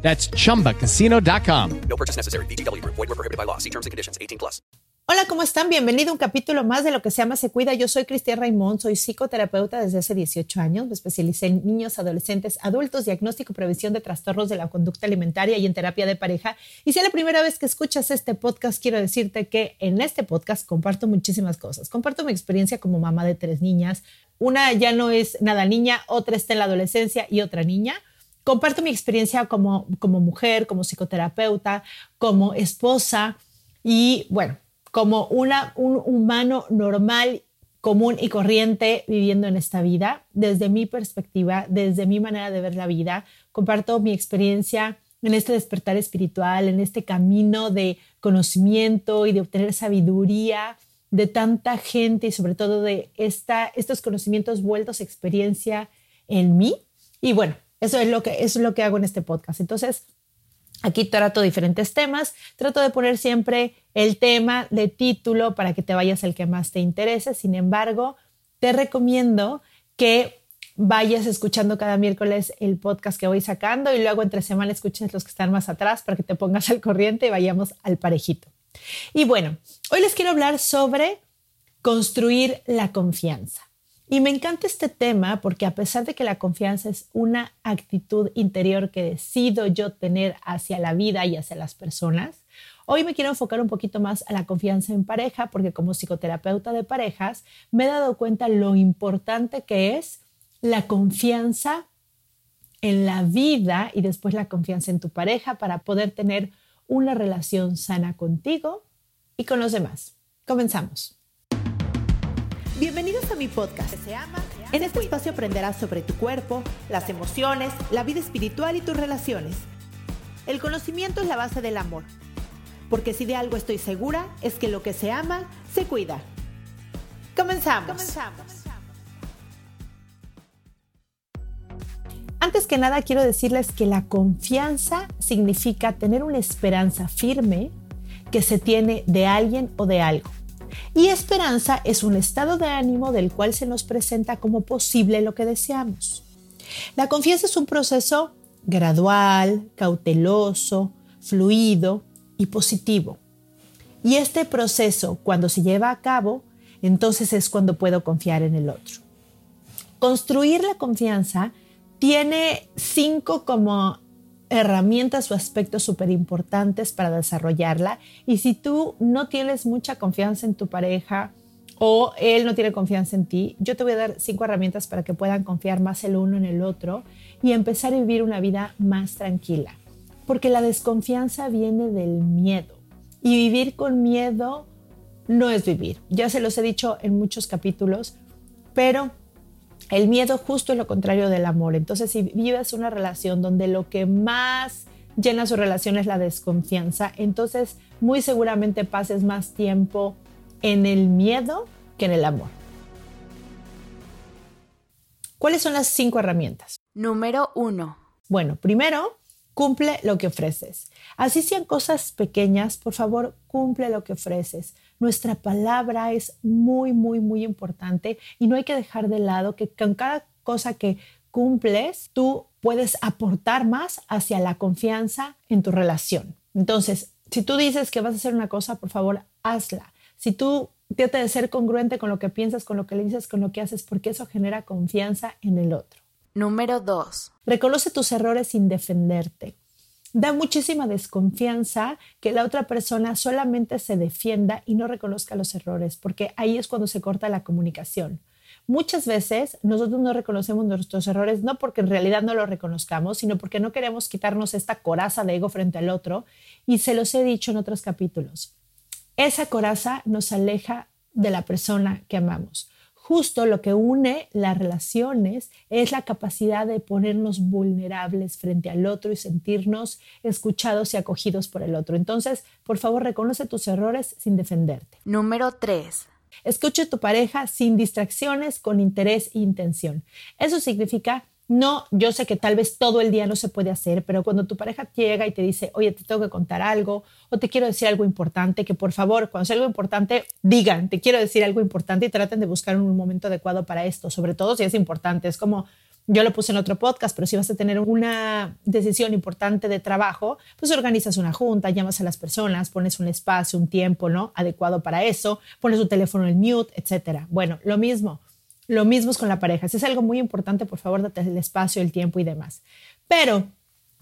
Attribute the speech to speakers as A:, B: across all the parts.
A: That's chumbacasino.com.
B: No purchase necessary. BGW. Void were prohibited by law. See terms and conditions. 18 plus.
C: Hola, ¿cómo están? Bienvenido a un capítulo más de lo que se llama Se Cuida. Yo soy Cristian Raimond, soy psicoterapeuta desde hace 18 años. Me especialicé en niños, adolescentes, adultos, diagnóstico y prevención de trastornos de la conducta alimentaria y en terapia de pareja. Y si es la primera vez que escuchas este podcast, quiero decirte que en este podcast comparto muchísimas cosas. Comparto mi experiencia como mamá de tres niñas. Una ya no es nada niña, otra está en la adolescencia y otra niña comparto mi experiencia como, como mujer, como psicoterapeuta, como esposa y bueno, como una, un humano normal, común y corriente viviendo en esta vida, desde mi perspectiva, desde mi manera de ver la vida. Comparto mi experiencia en este despertar espiritual, en este camino de conocimiento y de obtener sabiduría de tanta gente y sobre todo de esta, estos conocimientos vueltos experiencia en mí. Y bueno, eso es lo que, es lo que hago en este podcast. Entonces, aquí trato diferentes temas, trato de poner siempre el tema de título para que te vayas al que más te interese. Sin embargo, te recomiendo que vayas escuchando cada miércoles el podcast que voy sacando y luego entre semana escuches los que están más atrás para que te pongas al corriente y vayamos al parejito. Y bueno, hoy les quiero hablar sobre construir la confianza. Y me encanta este tema porque a pesar de que la confianza es una actitud interior que decido yo tener hacia la vida y hacia las personas, hoy me quiero enfocar un poquito más a la confianza en pareja porque como psicoterapeuta de parejas me he dado cuenta lo importante que es la confianza en la vida y después la confianza en tu pareja para poder tener una relación sana contigo y con los demás. Comenzamos. Bienvenidos a mi podcast. En este espacio aprenderás sobre tu cuerpo, las emociones, la vida espiritual y tus relaciones. El conocimiento es la base del amor, porque si de algo estoy segura es que lo que se ama se cuida. Comenzamos. Comenzamos. Antes que nada quiero decirles que la confianza significa tener una esperanza firme que se tiene de alguien o de algo. Y esperanza es un estado de ánimo del cual se nos presenta como posible lo que deseamos. La confianza es un proceso gradual, cauteloso, fluido y positivo. Y este proceso, cuando se lleva a cabo, entonces es cuando puedo confiar en el otro. Construir la confianza tiene cinco como herramientas o aspectos súper importantes para desarrollarla. Y si tú no tienes mucha confianza en tu pareja o él no tiene confianza en ti, yo te voy a dar cinco herramientas para que puedan confiar más el uno en el otro y empezar a vivir una vida más tranquila. Porque la desconfianza viene del miedo. Y vivir con miedo no es vivir. Ya se los he dicho en muchos capítulos, pero el miedo justo es lo contrario del amor. Entonces, si vives una relación donde lo que más llena su relación es la desconfianza, entonces muy seguramente pases más tiempo en el miedo que en el amor. ¿Cuáles son las cinco herramientas?
D: Número uno.
C: Bueno, primero, cumple lo que ofreces. Así sean cosas pequeñas, por favor, cumple lo que ofreces. Nuestra palabra es muy, muy, muy importante y no hay que dejar de lado que con cada cosa que cumples, tú puedes aportar más hacia la confianza en tu relación. Entonces, si tú dices que vas a hacer una cosa, por favor, hazla. Si tú trata de ser congruente con lo que piensas, con lo que le dices, con lo que haces, porque eso genera confianza en el otro.
D: Número dos.
C: Reconoce tus errores sin defenderte da muchísima desconfianza que la otra persona solamente se defienda y no reconozca los errores, porque ahí es cuando se corta la comunicación. Muchas veces nosotros no reconocemos nuestros errores no porque en realidad no los reconozcamos, sino porque no queremos quitarnos esta coraza de ego frente al otro y se los he dicho en otros capítulos. Esa coraza nos aleja de la persona que amamos. Justo lo que une las relaciones es la capacidad de ponernos vulnerables frente al otro y sentirnos escuchados y acogidos por el otro. Entonces, por favor, reconoce tus errores sin defenderte.
D: Número 3.
C: Escuche a tu pareja sin distracciones, con interés e intención. Eso significa no, yo sé que tal vez todo el día no se puede hacer, pero cuando tu pareja llega y te dice, oye, te tengo que contar algo o te quiero decir algo importante, que por favor, cuando sea algo importante, digan, te quiero decir algo importante y traten de buscar un momento adecuado para esto, sobre todo si es importante. Es como, yo lo puse en otro podcast, pero si vas a tener una decisión importante de trabajo, pues organizas una junta, llamas a las personas, pones un espacio, un tiempo, ¿no? Adecuado para eso, pones tu teléfono en mute, etcétera. Bueno, lo mismo lo mismo es con la pareja. Si es algo muy importante, por favor, date el espacio, el tiempo y demás. Pero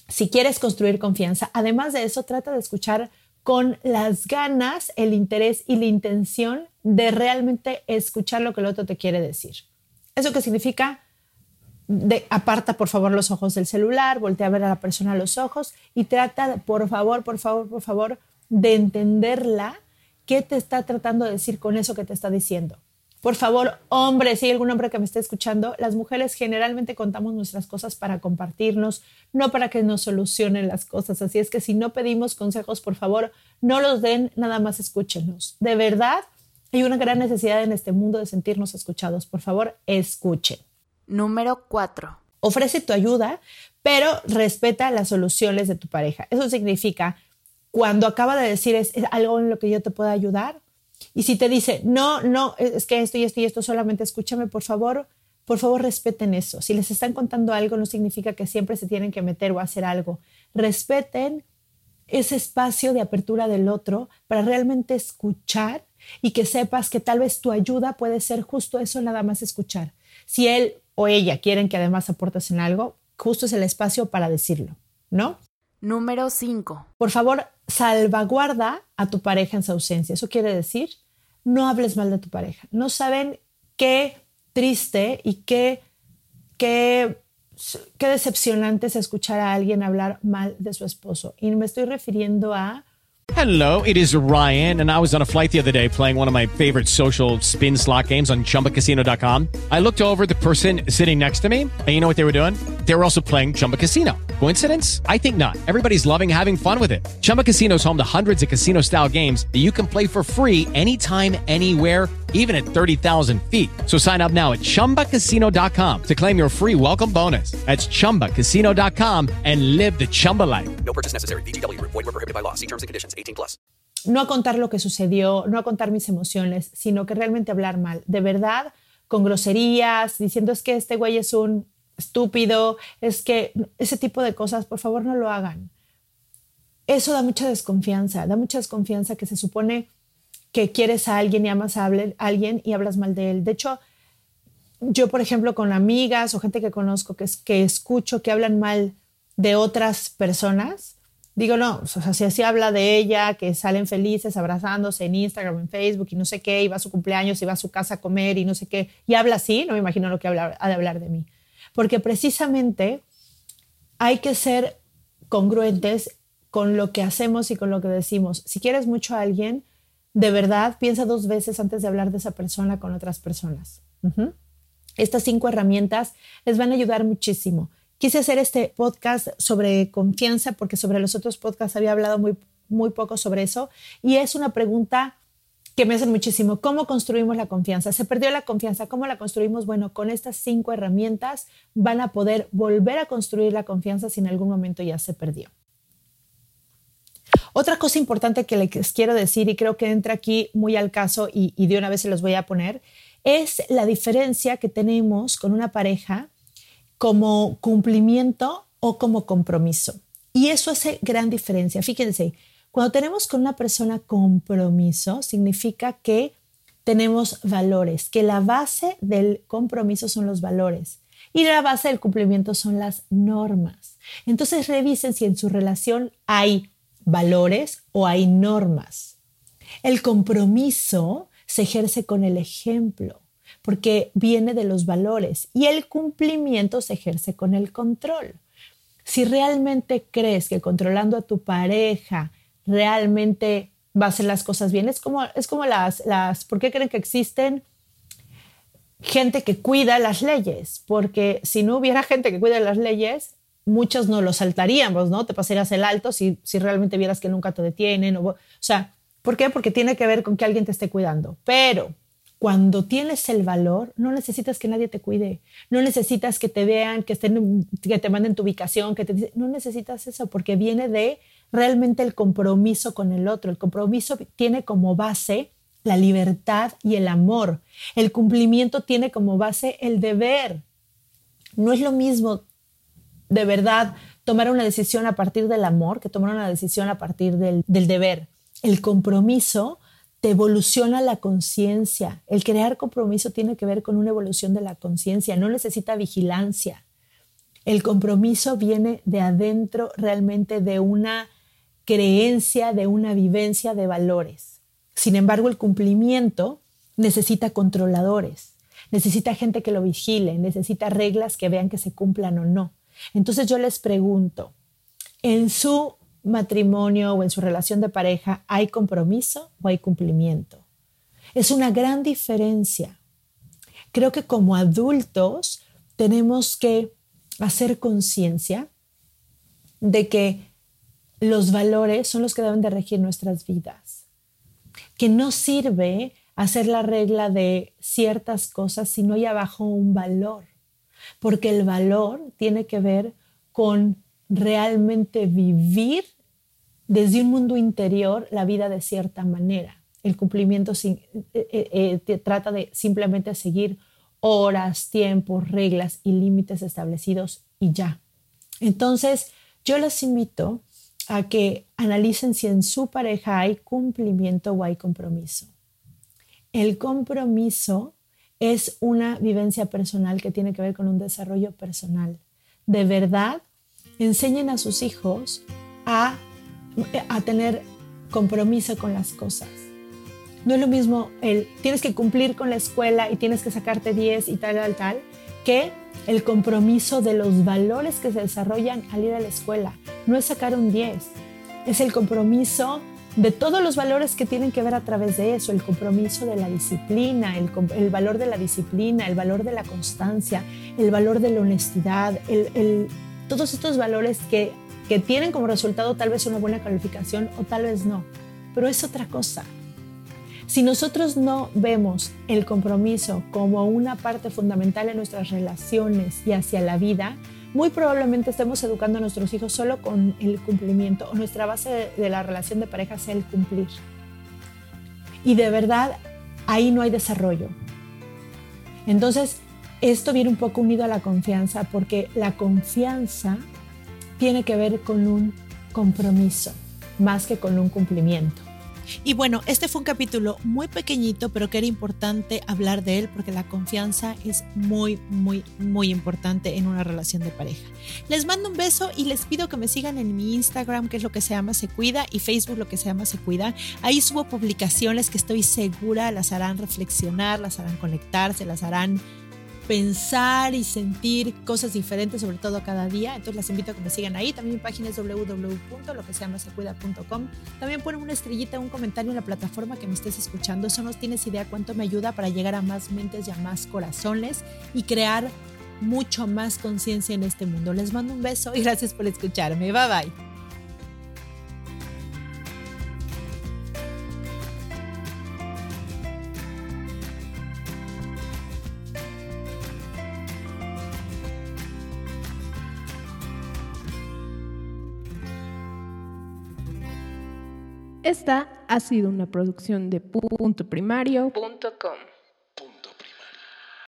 C: si quieres construir confianza, además de eso, trata de escuchar con las ganas, el interés y la intención de realmente escuchar lo que el otro te quiere decir. ¿Eso qué significa? Aparta por favor los ojos del celular, voltea a ver a la persona a los ojos y trata, por favor, por favor, por favor, de entenderla qué te está tratando de decir con eso que te está diciendo. Por favor, hombre, si hay algún hombre que me esté escuchando, las mujeres generalmente contamos nuestras cosas para compartirnos, no para que nos solucionen las cosas. Así es que si no pedimos consejos, por favor, no los den, nada más escúchenos. De verdad, hay una gran necesidad en este mundo de sentirnos escuchados. Por favor, escuchen.
D: Número 4.
C: Ofrece tu ayuda, pero respeta las soluciones de tu pareja. Eso significa, cuando acaba de decir es, algo en lo que yo te pueda ayudar, y si te dice, no, no, es que esto y esto y esto solamente escúchame, por favor, por favor respeten eso. Si les están contando algo, no significa que siempre se tienen que meter o hacer algo. Respeten ese espacio de apertura del otro para realmente escuchar y que sepas que tal vez tu ayuda puede ser justo eso, nada más escuchar. Si él o ella quieren que además aportes en algo, justo es el espacio para decirlo, ¿no?
D: Número 5.
C: Por favor, salvaguarda a tu pareja en su ausencia. Eso quiere decir, no hables mal de tu pareja. No saben qué triste y qué, qué, qué decepcionante es escuchar a alguien hablar mal de su esposo. Y me estoy refiriendo a
A: Hello, it is Ryan, and I was on a flight the other day playing one of my favorite social spin slot games on chumbacasino.com. I looked over the person sitting next to me, and you know what they were doing? They were also playing Chumba Casino. Coincidence? I think not. Everybody's loving having fun with it. Chumba Casino is home to hundreds of casino style games that you can play for free anytime, anywhere, even at 30,000 feet. So sign up now at chumbacasino.com to claim your free welcome bonus. That's chumbacasino.com and live the Chumba life.
B: No purchase necessary. VGW Group. Void were prohibited by law. See terms and conditions. 18 plus.
C: no a contar lo que sucedió, no a contar mis emociones, sino que realmente hablar mal. De verdad, con groserías, diciendo es que este güey es un estúpido, es que ese tipo de cosas, por favor no lo hagan. Eso da mucha desconfianza, da mucha desconfianza que se supone que quieres a alguien y amas a alguien y hablas mal de él. De hecho, yo, por ejemplo, con amigas o gente que conozco que, que escucho que hablan mal de otras personas, digo, no, o sea, si así habla de ella, que salen felices abrazándose en Instagram, en Facebook y no sé qué, y va a su cumpleaños y va a su casa a comer y no sé qué, y habla así, no me imagino lo que habla, ha de hablar de mí. Porque precisamente hay que ser congruentes con lo que hacemos y con lo que decimos. Si quieres mucho a alguien, de verdad piensa dos veces antes de hablar de esa persona con otras personas. Estas cinco herramientas les van a ayudar muchísimo. Quise hacer este podcast sobre confianza porque sobre los otros podcasts había hablado muy, muy poco sobre eso y es una pregunta que me hacen muchísimo. ¿Cómo construimos la confianza? Se perdió la confianza. ¿Cómo la construimos? Bueno, con estas cinco herramientas van a poder volver a construir la confianza si en algún momento ya se perdió. Otra cosa importante que les quiero decir, y creo que entra aquí muy al caso y, y de una vez se los voy a poner, es la diferencia que tenemos con una pareja como cumplimiento o como compromiso. Y eso hace gran diferencia. Fíjense, cuando tenemos con una persona compromiso, significa que tenemos valores, que la base del compromiso son los valores y la base del cumplimiento son las normas. Entonces revisen si en su relación hay valores o hay normas. El compromiso se ejerce con el ejemplo, porque viene de los valores, y el cumplimiento se ejerce con el control. Si realmente crees que controlando a tu pareja realmente va a hacer las cosas bien, es como, es como las, las, ¿por qué creen que existen gente que cuida las leyes, porque si no hubiera gente que cuida las leyes, muchos no lo saltaríamos, ¿no? Te pasarías el alto si, si realmente vieras que nunca te detienen. O, o sea, ¿por qué? Porque tiene que ver con que alguien te esté cuidando. Pero cuando tienes el valor, no necesitas que nadie te cuide, no necesitas que te vean, que, estén, que te manden tu ubicación, que te no necesitas eso, porque viene de realmente el compromiso con el otro. El compromiso tiene como base la libertad y el amor. El cumplimiento tiene como base el deber. No es lo mismo de verdad tomar una decisión a partir del amor que tomar una decisión a partir del, del deber. El compromiso te evoluciona la conciencia. El crear compromiso tiene que ver con una evolución de la conciencia, no necesita vigilancia. El compromiso viene de adentro realmente de una creencia, de una vivencia de valores. Sin embargo, el cumplimiento necesita controladores, necesita gente que lo vigile, necesita reglas que vean que se cumplan o no. Entonces yo les pregunto, en su matrimonio o en su relación de pareja, ¿hay compromiso o hay cumplimiento? Es una gran diferencia. Creo que como adultos tenemos que hacer conciencia de que los valores son los que deben de regir nuestras vidas. Que no sirve hacer la regla de ciertas cosas si no hay abajo un valor, porque el valor tiene que ver con realmente vivir desde un mundo interior la vida de cierta manera. El cumplimiento eh, eh, eh, trata de simplemente seguir horas, tiempos, reglas y límites establecidos y ya. Entonces, yo les invito a que analicen si en su pareja hay cumplimiento o hay compromiso. El compromiso es una vivencia personal que tiene que ver con un desarrollo personal. De verdad, enseñen a sus hijos a a tener compromiso con las cosas. No es lo mismo el tienes que cumplir con la escuela y tienes que sacarte 10 y tal, tal, tal, que el compromiso de los valores que se desarrollan al ir a la escuela. No es sacar un 10, es el compromiso de todos los valores que tienen que ver a través de eso, el compromiso de la disciplina, el, valor de la disciplina, el valor de la constancia, el valor de la honestidad, todos estos valores que tienen como resultado tal vez una buena calificación o tal vez no, pero es otra cosa. Si nosotros no vemos el compromiso como una parte fundamental en nuestras relaciones y hacia la vida, muy probablemente estemos educando a nuestros hijos solo con el cumplimiento o nuestra base de, la relación de pareja sea el cumplir. Y de verdad, ahí no hay desarrollo. Entonces, esto viene un poco unido a la confianza porque la confianza tiene que ver con un compromiso más que con un cumplimiento.
E: Y bueno, este fue un capítulo muy pequeñito, pero que era importante hablar de él porque la confianza es muy, muy, muy importante en una relación de pareja. Les mando un beso y les pido que me sigan en mi Instagram, que es lo que se llama Se Cuida, y Facebook, lo que se llama Se Cuida. Ahí subo publicaciones que estoy segura las harán reflexionar, las harán conectarse, las harán pensar y sentir cosas diferentes, sobre todo cada día. Entonces las invito a que me sigan ahí. También mi página es www.loqueseamasecuida.com. También ponen una estrellita, un comentario en la plataforma que me estés escuchando. Eso no tienes idea cuánto me ayuda para llegar a más mentes y a más corazones y crear mucho más conciencia en este mundo. Les mando un beso y gracias por escucharme. Bye bye.
F: Esta ha sido una producción de puntoprimario.com.